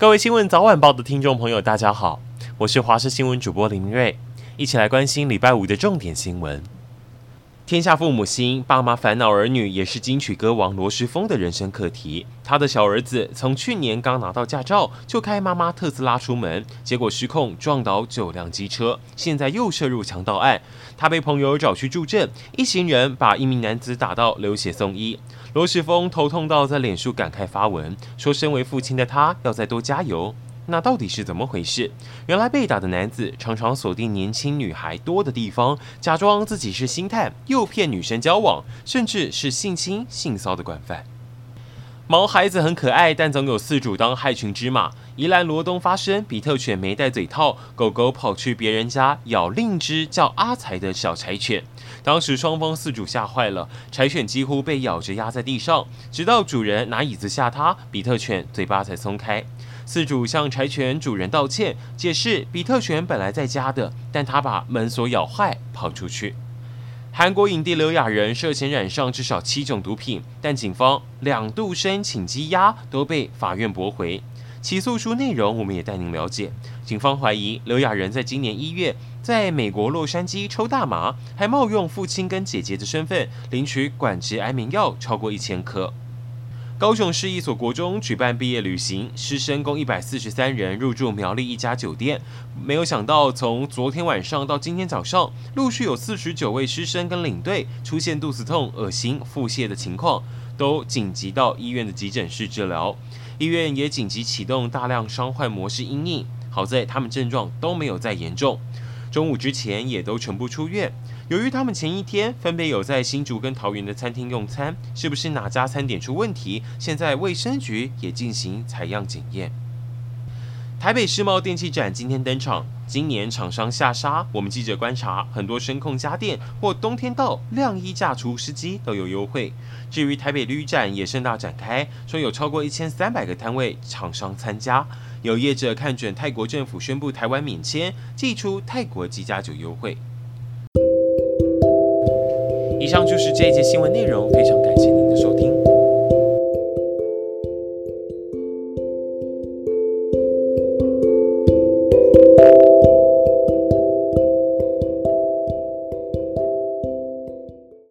各位新闻早晚报的听众朋友，大家好，我是华视新闻主播林明瑞，一起来关心礼拜五的重点新闻。天下父母心，爸妈烦恼儿女，也是金曲歌王罗时峰的人生课题。他的小儿子从去年刚拿到驾照，就开妈妈特斯拉出门，结果失控撞倒九辆机车，现在又涉入强盗案。他被朋友找去助阵，一行人把一名男子打到流血送医。罗时峰头痛到在脸书感慨发文，说身为父亲的他要再多加油。那到底是怎么回事？原来被打的男子常常锁定年轻女孩多的地方，假装自己是星探，诱骗女生交往，甚至是性侵、性骚的惯犯。毛孩子很可爱，但总有饲主当害群之马。宜兰罗东发生比特犬没戴嘴套，狗狗跑去别人家咬另一只叫阿财的小柴犬，当时双方饲主吓坏了，柴犬几乎被咬着压在地上，直到主人拿椅子吓它，比特犬嘴巴才松开。饲主向柴犬主人道歉，解释比特犬本来在家的，但他把门锁咬坏，跑出去。韩国影帝刘亚仁涉嫌染上至少七种毒品，但警方两度申请羁押都被法院驳回。起诉书内容我们也带您了解。警方怀疑刘亚仁在今年一月在美国洛杉矶抽大麻，还冒用父亲跟姐姐的身份领取管制安眠药超过一千颗。高雄市一所国中举办毕业旅行，师生共一百四十三人入住苗栗一家酒店。没有想到，从昨天晚上到今天早上，陆续有四十九位师生跟领队出现肚子痛、恶心、腹泻的情况，都紧急到医院的急诊室治疗。医院也紧急启动大量伤患模式因应，好在他们症状都没有再严重。中午之前也都全部出院。由于他们前一天分别有在新竹跟桃园的餐厅用餐，是不是哪家餐点出问题？现在卫生局也进行采样检验。台北世贸电器展今天登场，今年厂商下杀，我们记者观察，很多声控家电或冬天到晾衣架除湿机都有优惠。至于台北旅展也盛大展开，说有超过一千三百个摊位厂商参加。有业者看准泰国政府宣布台湾免签，祭出泰国机加酒优惠。以上就是这一节新闻内容，非常感谢您的收听。